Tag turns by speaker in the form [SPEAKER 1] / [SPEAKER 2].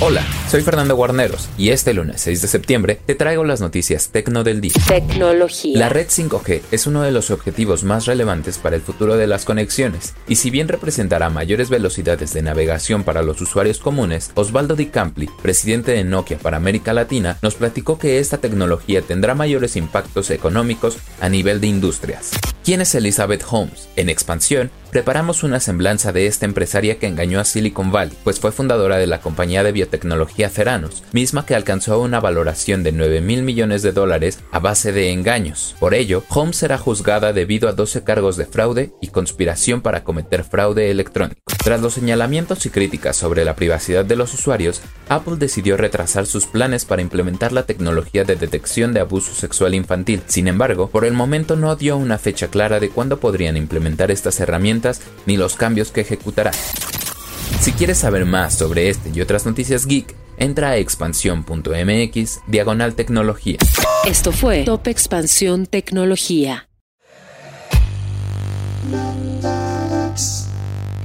[SPEAKER 1] Hola, soy Fernando Guarneros y este lunes 6 de septiembre te traigo las noticias tecno del día.
[SPEAKER 2] Tecnología.
[SPEAKER 1] La red 5G es uno de los objetivos más relevantes para el futuro de las conexiones y si bien representará mayores velocidades de navegación para los usuarios comunes, Osvaldo Di Campli, presidente de Nokia para América Latina, nos platicó que esta tecnología tendrá mayores impactos económicos a nivel de industrias. ¿Quién es Elizabeth Holmes? En expansión, preparamos una semblanza de esta empresaria que engañó a Silicon Valley, pues fue fundadora de la compañía de biotecnología Ceranos, misma que alcanzó una valoración de 9 mil millones de dólares a base de engaños. Por ello, Holmes será juzgada debido a 12 cargos de fraude y conspiración para cometer fraude electrónico. Tras los señalamientos y críticas sobre la privacidad de los usuarios, Apple decidió retrasar sus planes para implementar la tecnología de detección de abuso sexual infantil. Sin embargo, por el momento no dio una fecha clara de cuándo podrían implementar estas herramientas ni los cambios que ejecutarán. Si quieres saber más sobre este y otras noticias geek, entra a expansión.mx diagonal tecnología.
[SPEAKER 2] Esto fue Top Expansión Tecnología.